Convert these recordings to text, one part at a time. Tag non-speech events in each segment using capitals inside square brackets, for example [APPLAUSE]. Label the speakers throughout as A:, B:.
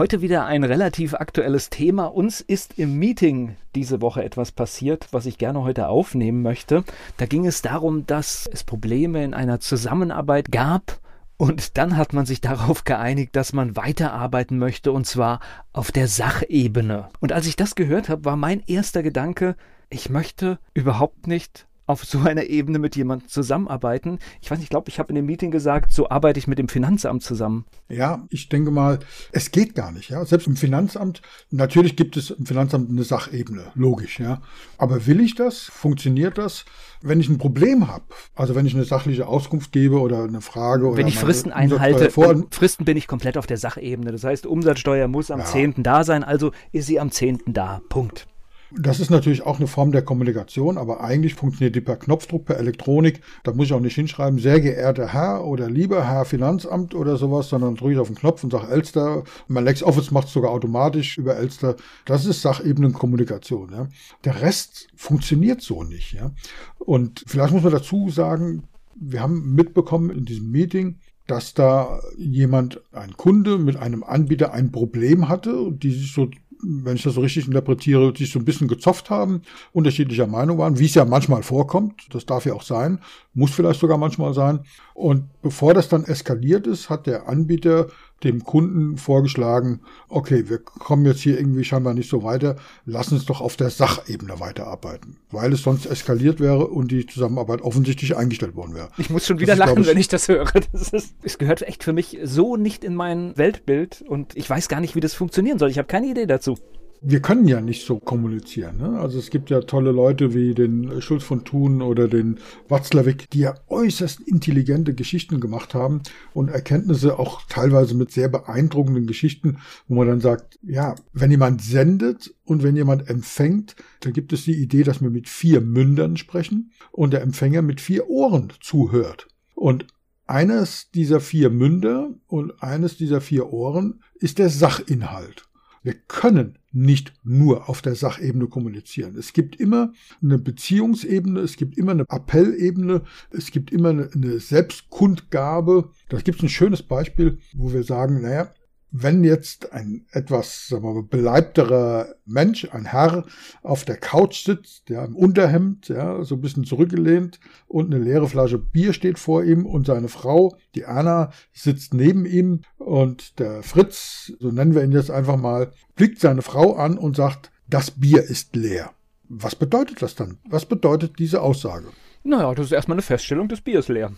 A: Heute wieder ein relativ aktuelles Thema. Uns ist im Meeting diese Woche etwas passiert, was ich gerne heute aufnehmen möchte. Da ging es darum, dass es Probleme in einer Zusammenarbeit gab. Und dann hat man sich darauf geeinigt, dass man weiterarbeiten möchte, und zwar auf der Sachebene. Und als ich das gehört habe, war mein erster Gedanke, ich möchte überhaupt nicht auf so einer Ebene mit jemandem zusammenarbeiten. Ich weiß nicht, ich glaube, ich habe in dem Meeting gesagt, so arbeite ich mit dem Finanzamt zusammen.
B: Ja, ich denke mal, es geht gar nicht. Ja, selbst im Finanzamt. Natürlich gibt es im Finanzamt eine Sachebene, logisch. Ja, aber will ich das? Funktioniert das? Wenn ich ein Problem habe, also wenn ich eine sachliche Auskunft gebe oder eine Frage oder
A: wenn ich Fristen einhalte, Fristen bin ich komplett auf der Sachebene. Das heißt, Umsatzsteuer muss am ja. 10. da sein, also ist sie am 10. da. Punkt.
B: Das ist natürlich auch eine Form der Kommunikation, aber eigentlich funktioniert die per Knopfdruck, per Elektronik. Da muss ich auch nicht hinschreiben, sehr geehrter Herr oder lieber Herr Finanzamt oder sowas, sondern drücke ich auf den Knopf und sage Elster. Mein LexOffice macht es sogar automatisch über Elster. Das ist Sachebenen-Kommunikation. Ja. Der Rest funktioniert so nicht. Ja. Und vielleicht muss man dazu sagen, wir haben mitbekommen in diesem Meeting, dass da jemand, ein Kunde mit einem Anbieter ein Problem hatte die sich so wenn ich das so richtig interpretiere, sich so ein bisschen gezofft haben, unterschiedlicher Meinung waren, wie es ja manchmal vorkommt. Das darf ja auch sein, muss vielleicht sogar manchmal sein. Und bevor das dann eskaliert ist, hat der Anbieter dem Kunden vorgeschlagen, okay, wir kommen jetzt hier irgendwie scheinbar nicht so weiter, lass uns doch auf der Sachebene weiterarbeiten, weil es sonst eskaliert wäre und die Zusammenarbeit offensichtlich eingestellt worden wäre.
A: Ich muss schon wieder das lachen, ich, wenn ich das höre. Das ist, es gehört echt für mich so nicht in mein Weltbild und ich weiß gar nicht, wie das funktionieren soll. Ich habe keine Idee dazu
B: wir können ja nicht so kommunizieren. Ne? Also es gibt ja tolle Leute wie den Schulz von Thun oder den Watzlawick, die ja äußerst intelligente Geschichten gemacht haben und Erkenntnisse auch teilweise mit sehr beeindruckenden Geschichten, wo man dann sagt, ja, wenn jemand sendet und wenn jemand empfängt, dann gibt es die Idee, dass wir mit vier Mündern sprechen und der Empfänger mit vier Ohren zuhört. Und eines dieser vier Münder und eines dieser vier Ohren ist der Sachinhalt. Wir können nicht nur auf der Sachebene kommunizieren. Es gibt immer eine Beziehungsebene, es gibt immer eine Appellebene, es gibt immer eine, Selbstkundgabe. Da gibt es ein schönes Beispiel, wo wir sagen, naja, wenn jetzt ein etwas sagen wir mal, beleibterer Mensch, ein Herr, auf der Couch sitzt, ja, im Unterhemd, ja, so ein bisschen zurückgelehnt und eine leere Flasche Bier steht vor ihm und seine Frau, die Anna, sitzt neben ihm und der Fritz, so nennen wir ihn jetzt einfach mal, blickt seine Frau an und sagt, das Bier ist leer. Was bedeutet das dann? Was bedeutet diese Aussage?
A: Naja, das ist erstmal eine Feststellung, das Bier ist leer.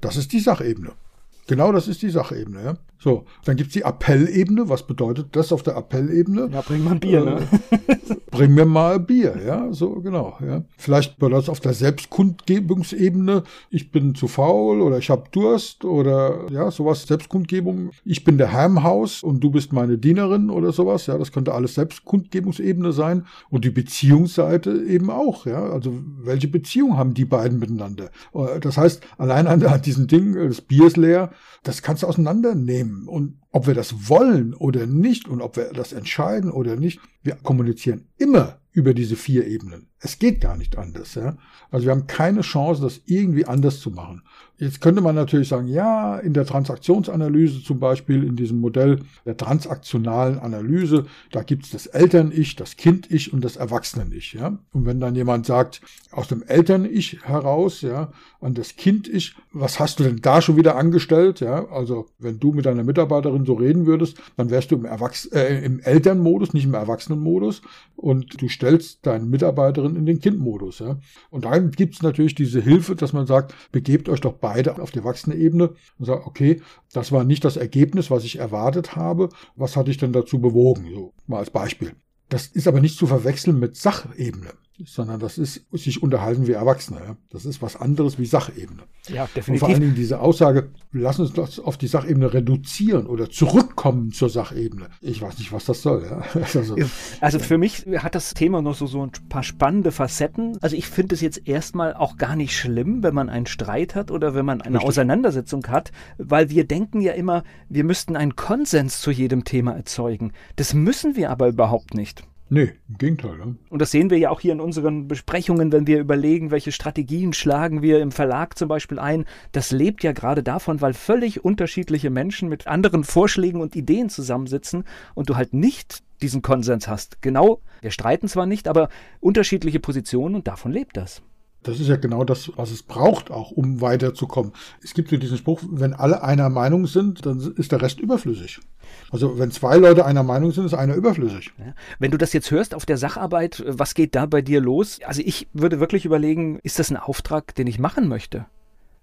B: Das ist die Sachebene. Genau das ist die Sachebene. Ja? So, dann gibt's die Appellebene. Was bedeutet das auf der Appellebene?
A: Ja, bring mal Bier, ne?
B: bring mir mal Bier, ja, so genau. Ja. Vielleicht bedeutet das auf der Selbstkundgebungsebene, ich bin zu faul oder ich habe Durst oder ja, sowas, Selbstkundgebung. Ich bin der Herr im Haus und du bist meine Dienerin oder sowas. Ja, das könnte alles Selbstkundgebungsebene sein. Und die Beziehungsseite eben auch, ja. Also welche Beziehung haben die beiden miteinander? Das heißt, allein an, an diesem Ding, das Bier ist leer, das kannst du auseinandernehmen. Und ob wir das wollen oder nicht und ob wir das entscheiden oder nicht, wir kommunizieren immer über diese vier Ebenen. Es geht gar nicht anders. Ja? Also wir haben keine Chance, das irgendwie anders zu machen. Jetzt könnte man natürlich sagen, ja, in der Transaktionsanalyse zum Beispiel, in diesem Modell der transaktionalen Analyse, da gibt es das Eltern-Ich, das Kind-Ich und das Erwachsenen-Ich. Ja? Und wenn dann jemand sagt, aus dem Eltern-Ich heraus, ja, an das Kind-Ich, was hast du denn da schon wieder angestellt? Ja? Also wenn du mit deiner Mitarbeiterin so reden würdest, dann wärst du im, Erwachs äh, im Elternmodus, nicht im Erwachsenenmodus und du stellst deine Mitarbeiterin in den Kindmodus. Ja? Und dann gibt es natürlich diese Hilfe, dass man sagt, begebt euch doch beide auf die Erwachsene-Ebene und sagt, okay, das war nicht das Ergebnis, was ich erwartet habe. Was hat dich denn dazu bewogen? So, mal als Beispiel. Das ist aber nicht zu verwechseln mit Sachebene. Sondern das ist sich unterhalten wie Erwachsene. Ja. Das ist was anderes wie Sachebene.
A: Ja, definitiv.
B: Und vor allen Dingen diese Aussage, lass uns das auf die Sachebene reduzieren oder zurückkommen zur Sachebene. Ich weiß nicht, was das soll. Ja. [LAUGHS]
A: Also, also für mich hat das Thema noch so, so ein paar spannende Facetten. Also ich finde es jetzt erstmal auch gar nicht schlimm, wenn man einen Streit hat oder wenn man eine Richtig. Auseinandersetzung hat, weil wir denken ja immer, wir müssten einen Konsens zu jedem Thema erzeugen. Das müssen wir aber überhaupt nicht.
B: Nee, im Gegenteil. Ne?
A: Und das sehen wir ja auch hier in unseren Besprechungen, wenn wir überlegen, welche Strategien schlagen wir im Verlag zum Beispiel ein. Das lebt ja gerade davon, weil völlig unterschiedliche Menschen mit anderen Vorschlägen und Ideen zusammensitzen und du halt nicht diesen Konsens hast. Genau, wir streiten zwar nicht, aber unterschiedliche Positionen und davon lebt das.
B: Das ist ja genau das, was es braucht, auch um weiterzukommen. Es gibt so diesen Spruch, wenn alle einer Meinung sind, dann ist der Rest überflüssig. Also wenn zwei Leute einer Meinung sind, ist einer überflüssig.
A: Ja. Wenn du das jetzt hörst auf der Sacharbeit, was geht da bei dir los? Also ich würde wirklich überlegen, ist das ein Auftrag, den ich machen möchte?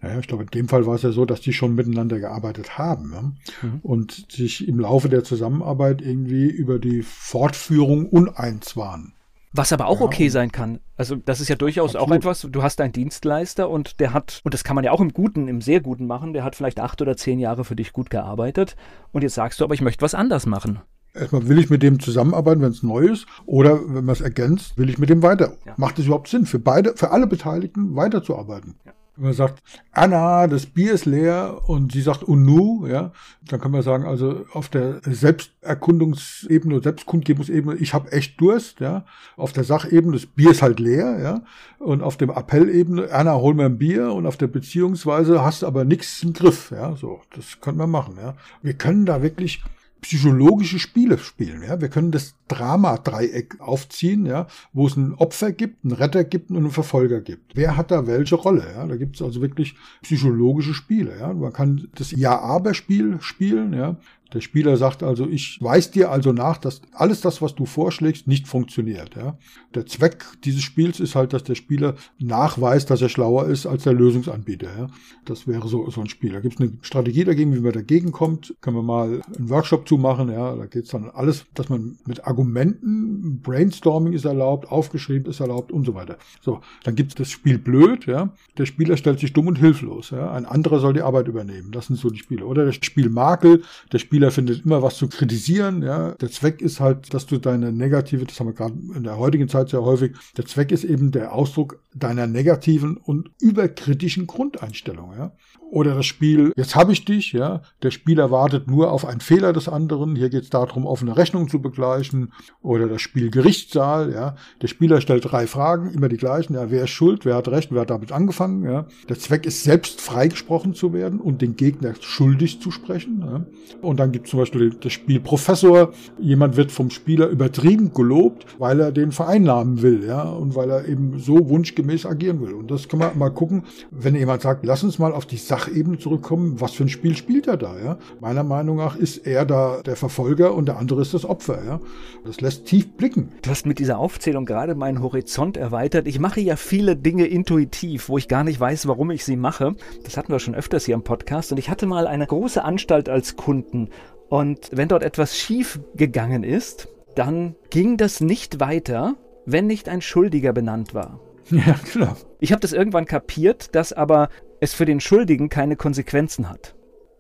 B: Ja, ich glaube, in dem Fall war es ja so, dass die schon miteinander gearbeitet haben ja? mhm. und sich im Laufe der Zusammenarbeit irgendwie über die Fortführung uneins waren.
A: Was aber auch ja. okay sein kann. Also das ist ja durchaus Absolut. auch etwas, du hast einen Dienstleister und der hat, und das kann man ja auch im Guten, im sehr Guten machen, der hat vielleicht acht oder zehn Jahre für dich gut gearbeitet und jetzt sagst du, aber ich möchte was anders machen.
B: Erstmal will ich mit dem zusammenarbeiten, wenn es neu ist, oder wenn man es ergänzt, will ich mit dem weiter. Ja. Macht es überhaupt Sinn, für beide, für alle Beteiligten weiterzuarbeiten? Ja. Wenn man sagt, Anna, das Bier ist leer und sie sagt Unu, ja, dann kann man sagen, also auf der Selbsterkundungsebene Selbstkundgebungsebene, ich habe echt Durst, ja. Auf der Sachebene, das Bier ist halt leer, ja. Und auf dem Appellebene, Anna, hol mir ein Bier und auf der Beziehungsweise hast aber nichts im Griff, ja. So, das können wir machen, ja. Wir können da wirklich psychologische Spiele spielen. Ja? Wir können das Drama-Dreieck aufziehen, ja, wo es ein Opfer gibt, einen Retter gibt und einen Verfolger gibt. Wer hat da welche Rolle? Ja? Da gibt es also wirklich psychologische Spiele. Ja? Man kann das Ja-Aber-Spiel spielen, ja. Der Spieler sagt also, ich weiß dir also nach, dass alles das, was du vorschlägst, nicht funktioniert. Ja? Der Zweck dieses Spiels ist halt, dass der Spieler nachweist, dass er schlauer ist als der Lösungsanbieter. Ja? Das wäre so, so ein Spiel. Da gibt es eine Strategie dagegen, wie man dagegen kommt. Können wir mal einen Workshop zumachen. Ja? Da geht es dann alles, dass man mit Argumenten, Brainstorming ist erlaubt, aufgeschrieben ist erlaubt und so weiter. So, dann gibt es das Spiel blöd. Ja? Der Spieler stellt sich dumm und hilflos. Ja? Ein anderer soll die Arbeit übernehmen. Das sind so die Spiele. Oder das Spiel Makel. Der Spieler Spieler findet immer was zu kritisieren. Ja, der Zweck ist halt, dass du deine negative, das haben wir gerade in der heutigen Zeit sehr häufig. Der Zweck ist eben der Ausdruck deiner negativen und überkritischen Grundeinstellung. Ja, oder das Spiel, jetzt habe ich dich, ja, der Spieler wartet nur auf einen Fehler des anderen, hier geht es darum, offene Rechnung zu begleichen. Oder das Spiel Gerichtssaal, ja, der Spieler stellt drei Fragen, immer die gleichen, ja, wer ist schuld, wer hat recht, wer hat damit angefangen, ja. Der Zweck ist selbst freigesprochen zu werden und den Gegner schuldig zu sprechen. Ja. Und dann gibt es zum Beispiel das Spiel Professor, jemand wird vom Spieler übertrieben gelobt, weil er den vereinnahmen will, ja, und weil er eben so wunschgemäß agieren will. Und das kann man mal gucken, wenn jemand sagt, lass uns mal auf die Sache Sachebene zurückkommen, was für ein Spiel spielt er da? Ja? Meiner Meinung nach ist er da der Verfolger und der andere ist das Opfer. Ja? Das lässt tief blicken.
A: Du hast mit dieser Aufzählung gerade meinen Horizont erweitert. Ich mache ja viele Dinge intuitiv, wo ich gar nicht weiß, warum ich sie mache. Das hatten wir schon öfters hier im Podcast. Und ich hatte mal eine große Anstalt als Kunden. Und wenn dort etwas schief gegangen ist, dann ging das nicht weiter, wenn nicht ein Schuldiger benannt war. [LAUGHS]
B: Ja, klar.
A: Ich habe das irgendwann kapiert, dass aber es für den Schuldigen keine Konsequenzen hat.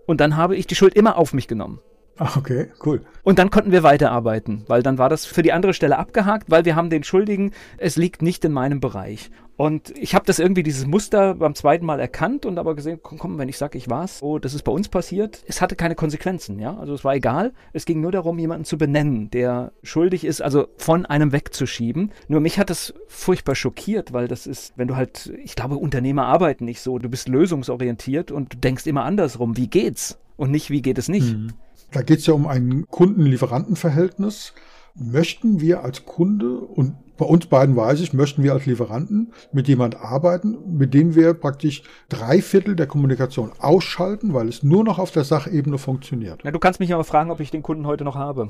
A: Und dann habe ich die Schuld immer auf mich genommen.
B: Ach, okay, cool.
A: Und dann konnten wir weiterarbeiten, weil dann war das für die andere Stelle abgehakt, weil wir haben den Schuldigen, es liegt nicht in meinem Bereich. Und ich habe das irgendwie, dieses Muster beim zweiten Mal erkannt und aber gesehen, komm, komm wenn ich sage, ich war's, oh, das ist bei uns passiert. Es hatte keine Konsequenzen, ja. Also es war egal. Es ging nur darum, jemanden zu benennen, der schuldig ist, also von einem wegzuschieben. Nur mich hat das furchtbar schockiert, weil das ist, wenn du halt, ich glaube, Unternehmer arbeiten nicht so. Du bist lösungsorientiert und du denkst immer andersrum. Wie geht's? Und nicht, wie geht es nicht? Mhm.
B: Da geht es ja um ein Kunden-Lieferanten-Verhältnis. Möchten wir als Kunde und bei uns beiden weiß ich, möchten wir als Lieferanten mit jemand arbeiten, mit dem wir praktisch drei Viertel der Kommunikation ausschalten, weil es nur noch auf der Sachebene funktioniert.
A: Na, du kannst mich aber fragen, ob ich den Kunden heute noch habe.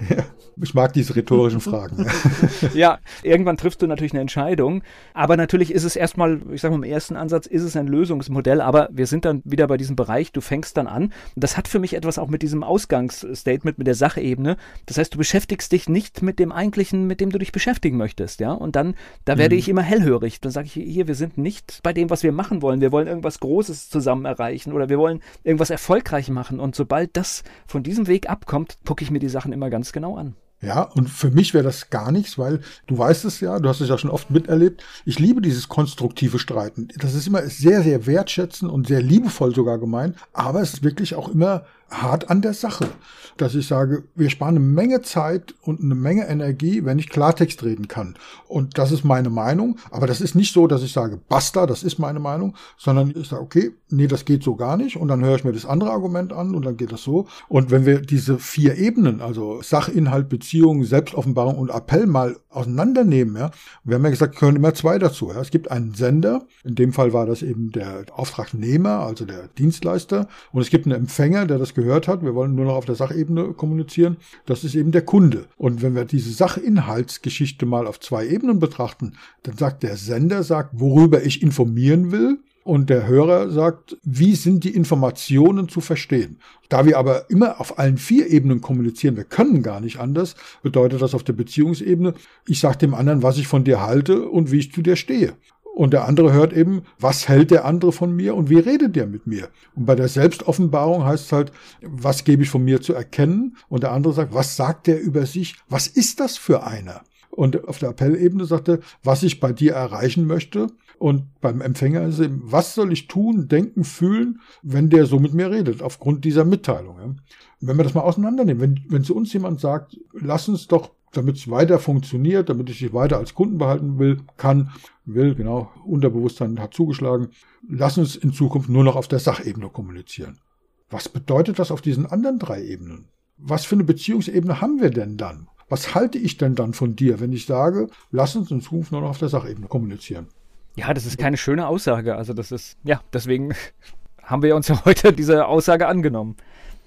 A: [LAUGHS]
B: Ich mag diese rhetorischen Fragen. [LAUGHS]
A: ja, irgendwann triffst du natürlich eine Entscheidung. Aber natürlich ist es erstmal, ich sage mal, im ersten Ansatz ist es ein Lösungsmodell. Aber wir sind dann wieder bei diesem Bereich, du fängst dann an. Das hat für mich etwas auch mit diesem Ausgangsstatement, mit der Sachebene. Das heißt, du beschäftigst dich nicht mit dem eigentlichen, mit dem du dich beschäftigen möchtest. Ja, und dann, da werde mhm. ich immer hellhörig. Dann sage ich hier, wir sind nicht bei dem, was wir machen wollen. Wir wollen irgendwas Großes zusammen erreichen oder wir wollen irgendwas erfolgreich machen. Und sobald das von diesem Weg abkommt, gucke ich mir die Sachen immer ganz genau an.
B: Ja, und für mich wäre das gar nichts, weil du weißt es ja, du hast es ja schon oft miterlebt. Ich liebe dieses konstruktive Streiten. Das ist immer sehr, sehr wertschätzend und sehr liebevoll sogar gemeint, aber es ist wirklich auch immer hart an der Sache, dass ich sage, wir sparen eine Menge Zeit und eine Menge Energie, wenn ich Klartext reden kann. Und das ist meine Meinung, aber das ist nicht so, dass ich sage, basta, das ist meine Meinung, sondern ich sage, okay, nee, das geht so gar nicht und dann höre ich mir das andere Argument an und dann geht das so. Und wenn wir diese vier Ebenen, also Sachinhalt, Beziehung, Selbstoffenbarung und Appell mal auseinandernehmen, ja, wir haben ja gesagt, können immer zwei dazu. Ja. Es gibt einen Sender, in dem Fall war das eben der Auftragnehmer, also der Dienstleister, und es gibt einen Empfänger, der das gehört hat, wir wollen nur noch auf der Sachebene kommunizieren, das ist eben der Kunde. Und wenn wir diese Sachinhaltsgeschichte mal auf zwei Ebenen betrachten, dann sagt der Sender, sagt, worüber ich informieren will, und der Hörer sagt, wie sind die Informationen zu verstehen? Da wir aber immer auf allen vier Ebenen kommunizieren, wir können gar nicht anders, bedeutet das auf der Beziehungsebene, ich sage dem anderen, was ich von dir halte und wie ich zu dir stehe. Und der andere hört eben, was hält der andere von mir und wie redet der mit mir? Und bei der Selbstoffenbarung heißt es halt, was gebe ich von mir zu erkennen? Und der andere sagt, was sagt der über sich? Was ist das für einer? Und auf der Appellebene sagt er, was ich bei dir erreichen möchte. Und beim Empfänger ist eben, was soll ich tun, denken, fühlen, wenn der so mit mir redet, aufgrund dieser Mitteilung. Wenn wir das mal auseinandernehmen, wenn, wenn zu uns jemand sagt, lass uns doch damit es weiter funktioniert, damit ich dich weiter als Kunden behalten will, kann, will, genau, Unterbewusstsein hat zugeschlagen, lass uns in Zukunft nur noch auf der Sachebene kommunizieren. Was bedeutet das auf diesen anderen drei Ebenen? Was für eine Beziehungsebene haben wir denn dann? Was halte ich denn dann von dir, wenn ich sage, lass uns in Zukunft nur noch auf der Sachebene kommunizieren?
A: Ja, das ist keine schöne Aussage. Also das ist, ja, deswegen [LAUGHS] haben wir uns ja heute diese Aussage angenommen.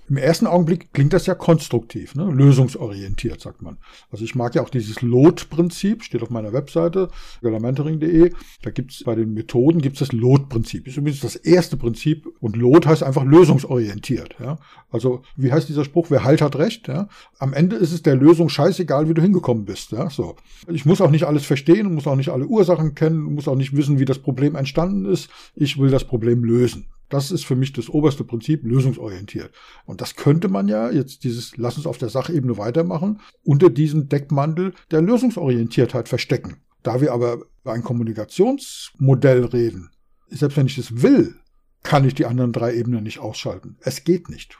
B: Im ersten Augenblick klingt das ja konstruktiv, ne? lösungsorientiert, sagt man. Also ich mag ja auch dieses LOT-Prinzip, steht auf meiner Webseite, galamentoring.de. Da gibt's bei den Methoden gibt's das LOT-Prinzip. Ist übrigens das erste Prinzip und LOT heißt einfach lösungsorientiert. Ja? Also wie heißt dieser Spruch? Wer halt hat recht. Ja? Am Ende ist es der Lösung scheißegal, wie du hingekommen bist. Ja? So. Ich muss auch nicht alles verstehen, muss auch nicht alle Ursachen kennen, muss auch nicht wissen, wie das Problem entstanden ist. Ich will das Problem lösen. Das ist für mich das oberste Prinzip, lösungsorientiert. Und das könnte man ja jetzt dieses, lass uns auf der Sachebene weitermachen, unter diesem Deckmantel der Lösungsorientiertheit verstecken. Da wir aber über ein Kommunikationsmodell reden, selbst wenn ich das will, kann ich die anderen drei Ebenen nicht ausschalten. Es geht nicht.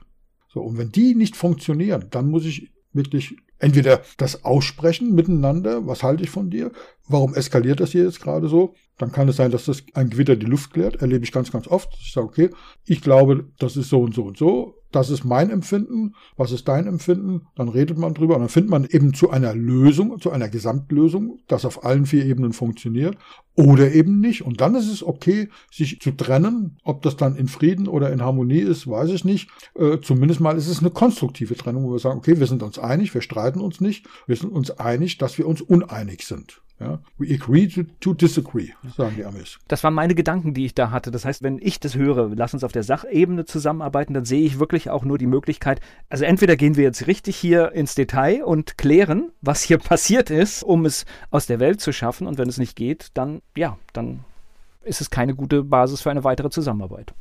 B: So, und wenn die nicht funktionieren, dann muss ich wirklich entweder das aussprechen miteinander, was halte ich von dir, warum eskaliert das hier jetzt gerade so, dann kann es sein, dass das ein Gewitter die Luft klärt, erlebe ich ganz, ganz oft. Ich sage, okay, ich glaube, das ist so und so und so, das ist mein Empfinden, was ist dein Empfinden, dann redet man drüber und dann findet man eben zu einer Lösung, zu einer Gesamtlösung, das auf allen vier Ebenen funktioniert oder eben nicht. Und dann ist es okay, sich zu trennen. Ob das dann in Frieden oder in Harmonie ist, weiß ich nicht. Äh, zumindest mal ist es eine konstruktive Trennung, wo wir sagen, okay, wir sind uns einig, wir streiten uns nicht, wir sind uns einig, dass wir uns uneinig sind. Ja? We agree to, to, disagree, sagen die Amis.
A: Das waren meine Gedanken, die ich da hatte. Das heißt, wenn ich das höre, lass uns auf der Sachebene zusammenarbeiten, dann sehe ich wirklich auch nur die Möglichkeit, also entweder gehen wir jetzt richtig hier ins Detail und klären, was hier [LAUGHS] passiert ist, um es aus der Welt zu schaffen. Und wenn es nicht geht, dann, ja, dann ist es keine gute Basis für eine weitere Zusammenarbeit.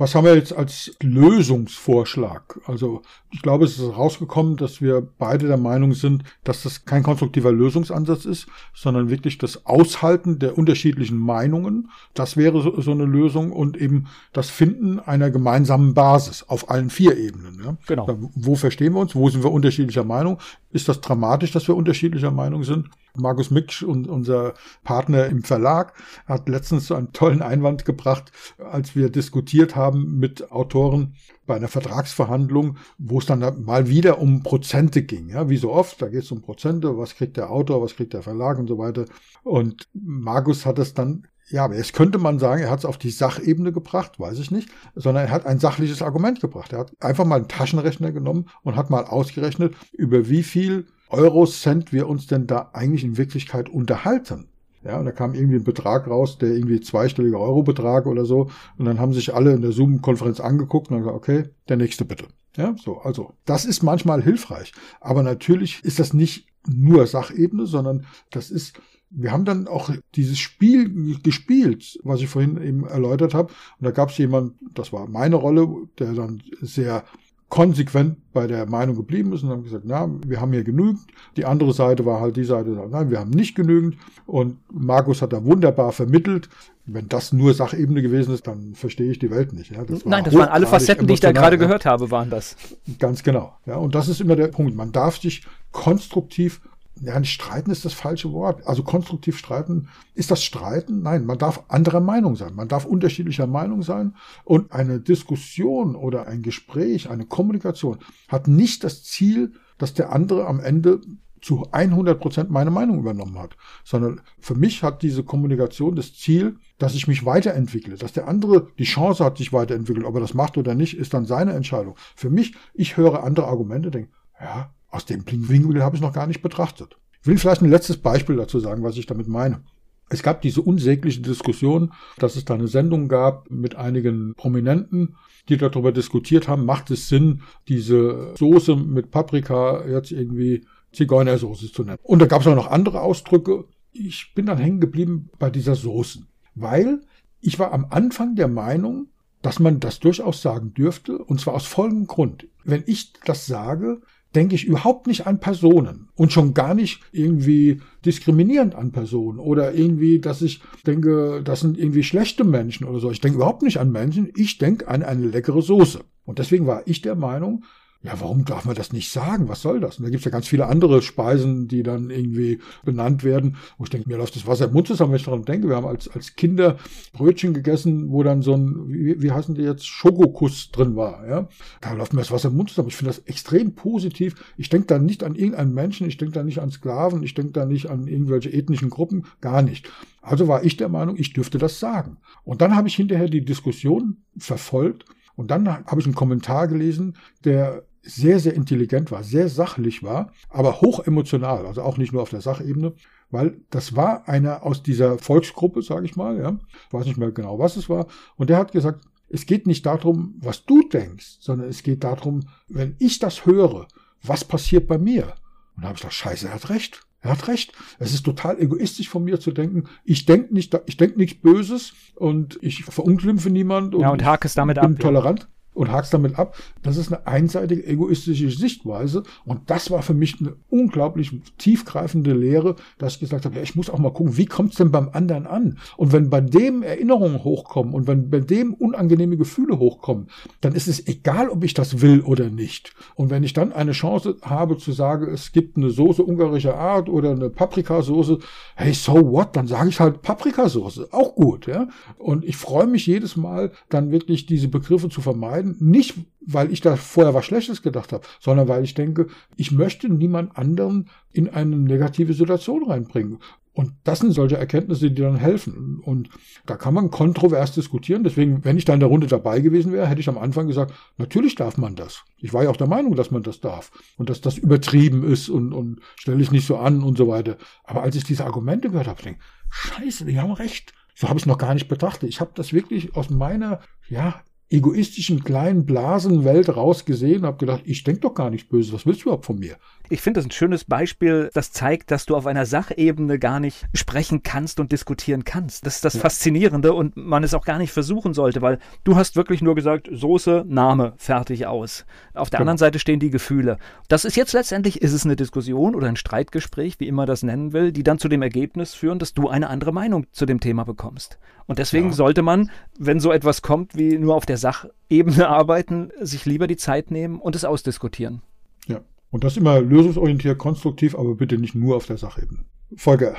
B: Was haben wir jetzt als Lösungsvorschlag? Also ich glaube, es ist rausgekommen, dass wir beide der Meinung sind, dass das kein konstruktiver Lösungsansatz ist, sondern wirklich das Aushalten der unterschiedlichen Meinungen. Das wäre so, so eine Lösung und eben das Finden einer gemeinsamen Basis auf allen vier Ebenen. Ja? Genau. Wo verstehen wir uns? Wo sind wir unterschiedlicher Meinung? Ist das dramatisch, dass wir unterschiedlicher Meinung sind? Markus Mick und unser Partner im Verlag hat letztens so einen tollen Einwand gebracht, als wir diskutiert haben mit Autoren bei einer Vertragsverhandlung, wo es dann mal wieder um Prozente ging. Ja, wie so oft, da geht es um Prozente, was kriegt der Autor, was kriegt der Verlag und so weiter. Und Markus hat es dann Ja, aber jetzt könnte man sagen, er hat es auf die Sachebene gebracht, weiß ich nicht, sondern er hat ein sachliches Argument gebracht. Er hat einfach mal einen Taschenrechner genommen und hat mal ausgerechnet, über wie viel Eurocent wir uns denn da eigentlich in Wirklichkeit unterhalten. Ja, und da kam irgendwie ein Betrag raus, der irgendwie zweistelliger Eurobetrag oder so. Und dann haben sich alle in der Zoom-Konferenz angeguckt und haben gesagt, okay, der nächste bitte. Ja, so, also, das ist manchmal hilfreich. Aber natürlich ist das nicht nur Sachebene, sondern das ist, wir haben dann auch dieses Spiel gespielt, was ich vorhin eben erläutert habe. Und da gab es jemand, das war meine Rolle, der dann sehr konsequent bei der Meinung geblieben ist und haben gesagt, na, wir haben hier genügend. Die andere Seite war halt die Seite, nein, wir haben nicht genügend. Und Markus hat da wunderbar vermittelt. Wenn das nur Sachebene gewesen ist, dann verstehe ich die Welt nicht. Ja,
A: das nein, das waren alle Facetten, die ich da gerade ja. gehört habe, waren das.
B: Ganz genau. Ja, und das ist immer der Punkt. Man darf sich konstruktiv ja, nicht streiten ist das falsche Wort. Also konstruktiv streiten, ist das Streiten? Nein, man darf anderer Meinung sein. Man darf unterschiedlicher Meinung sein. Und eine Diskussion oder ein Gespräch, eine Kommunikation hat nicht das Ziel, dass der andere am Ende zu 100 Prozent meine Meinung übernommen hat, sondern für mich hat diese Kommunikation das Ziel, dass ich mich weiterentwickle, dass der andere die Chance hat, sich weiterentwickelt. Ob er das macht oder nicht, ist dann seine Entscheidung. Für mich, ich höre andere Argumente, denke, ja, aus dem Blinkwinkel habe ich noch gar nicht betrachtet. Ich will vielleicht ein letztes Beispiel dazu sagen, was ich damit meine. Es gab diese unsägliche Diskussion, dass es da eine Sendung gab mit einigen Prominenten, die darüber diskutiert haben, macht es Sinn, diese Soße mit Paprika jetzt irgendwie Zigeunersoße zu nennen. Und da gab es auch noch andere Ausdrücke. Ich bin dann hängen geblieben bei dieser Soßen, weil ich war am Anfang der Meinung, dass man das durchaus sagen dürfte, und zwar aus folgendem Grund. Wenn ich das sage, denke ich überhaupt nicht an Personen und schon gar nicht irgendwie diskriminierend an Personen oder irgendwie, dass ich denke, das sind irgendwie schlechte Menschen oder so. Ich denke überhaupt nicht an Menschen, ich denke an eine leckere Soße. Und deswegen war ich der Meinung, ja, warum darf man das nicht sagen? Was soll das? Und da gibt's ja ganz viele andere Speisen, die dann irgendwie benannt werden. Wo ich denke, mir läuft das Wasser im Mund zusammen, wenn ich daran denke. Wir haben als, als Kinder Brötchen gegessen, wo dann so ein, wie, wie heißen die jetzt, Schokokuss drin war. Ja? Da läuft mir das Wasser im Mund zusammen. Ich finde das extrem positiv. Ich denke da nicht an irgendeinen Menschen, ich denke da nicht an Sklaven, ich denke da nicht an irgendwelche ethnischen Gruppen, gar nicht. Also war ich der Meinung, ich dürfte das sagen. Und dann habe ich hinterher die Diskussion verfolgt. Und dann habe ich einen Kommentar gelesen, der sehr, sehr intelligent war, sehr sachlich war, aber hoch emotional, also auch nicht nur auf der Sachebene, weil das war einer aus dieser Volksgruppe, sage ich mal, ja, ich weiß nicht mehr genau, was es war, und der hat gesagt, es geht nicht darum, was du denkst, sondern es geht darum, wenn ich das höre, was passiert bei mir? Und da habe ich gedacht, scheiße, er hat recht. Er hat recht. Es ist total egoistisch von mir zu denken, ich denke nicht, ich denke nichts Böses und ich verunglimpfe niemand
A: und, ja, und hake es damit
B: bin
A: ab,
B: tolerant. Ja und hakst damit ab. Das ist eine einseitige egoistische Sichtweise. Und das war für mich eine unglaublich tiefgreifende Lehre, dass ich gesagt habe, ja, ich muss auch mal gucken, wie kommt es denn beim anderen an? Und wenn bei dem Erinnerungen hochkommen und wenn bei dem unangenehme Gefühle hochkommen, dann ist es egal, ob ich das will oder nicht. Und wenn ich dann eine Chance habe zu sagen, es gibt eine Soße ungarischer Art oder eine Paprikasoße, hey, so what? Dann sage ich halt Paprikasoße. Auch gut, ja. Und ich freue mich jedes Mal, dann wirklich diese Begriffe zu vermeiden nicht, weil ich da vorher was Schlechtes gedacht habe, sondern weil ich denke, ich möchte niemand anderen in eine negative Situation reinbringen. Und das sind solche Erkenntnisse, die dann helfen. Und da kann man kontrovers diskutieren. Deswegen, wenn ich da in der Runde dabei gewesen wäre, hätte ich am Anfang gesagt, natürlich darf man das. Ich war ja auch der Meinung, dass man das darf. Und dass das übertrieben ist und, und stelle ich nicht so an und so weiter. Aber als ich diese Argumente gehört habe, denke ich, scheiße, die haben recht. So habe ich es noch gar nicht betrachtet. Ich habe das wirklich aus meiner, ja, egoistischen kleinen Blasenwelt rausgesehen habe gedacht, ich denke doch gar nicht böse, was willst du überhaupt von mir?
A: Ich finde das ein schönes Beispiel, das zeigt, dass du auf einer Sachebene gar nicht sprechen kannst und diskutieren kannst. Das ist das. Faszinierende und man es auch gar nicht versuchen sollte, weil du hast wirklich nur gesagt, Soße, Name, fertig aus. Auf der genau. anderen Seite stehen die Gefühle. Das ist jetzt letztendlich, ist es eine Diskussion oder ein Streitgespräch, wie immer das nennen will, die dann zu dem Ergebnis führen, dass du eine andere Meinung zu dem Thema bekommst. Und deswegen ja. sollte man, wenn so etwas kommt, wie nur auf der Sachebene [LAUGHS] arbeiten, sich lieber die Zeit nehmen und es ausdiskutieren.
B: Ja. Und das immer lösungsorientiert, konstruktiv, aber bitte nicht nur auf der Sachebene. Volker,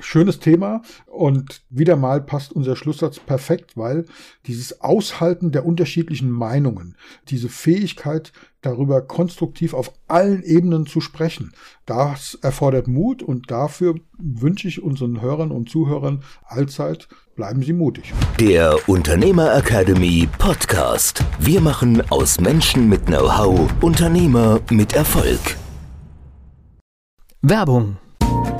B: schönes Thema und wieder mal passt unser Schlusssatz perfekt, weil dieses Aushalten der unterschiedlichen Meinungen, diese Fähigkeit, darüber konstruktiv auf allen Ebenen zu sprechen, das erfordert Mut und dafür wünsche ich unseren Hörern und Zuhörern allzeit, bleiben Sie mutig.
C: Der Unternehmer Academy Podcast. Wir machen aus Menschen mit Know-how Unternehmer mit Erfolg.
A: Werbung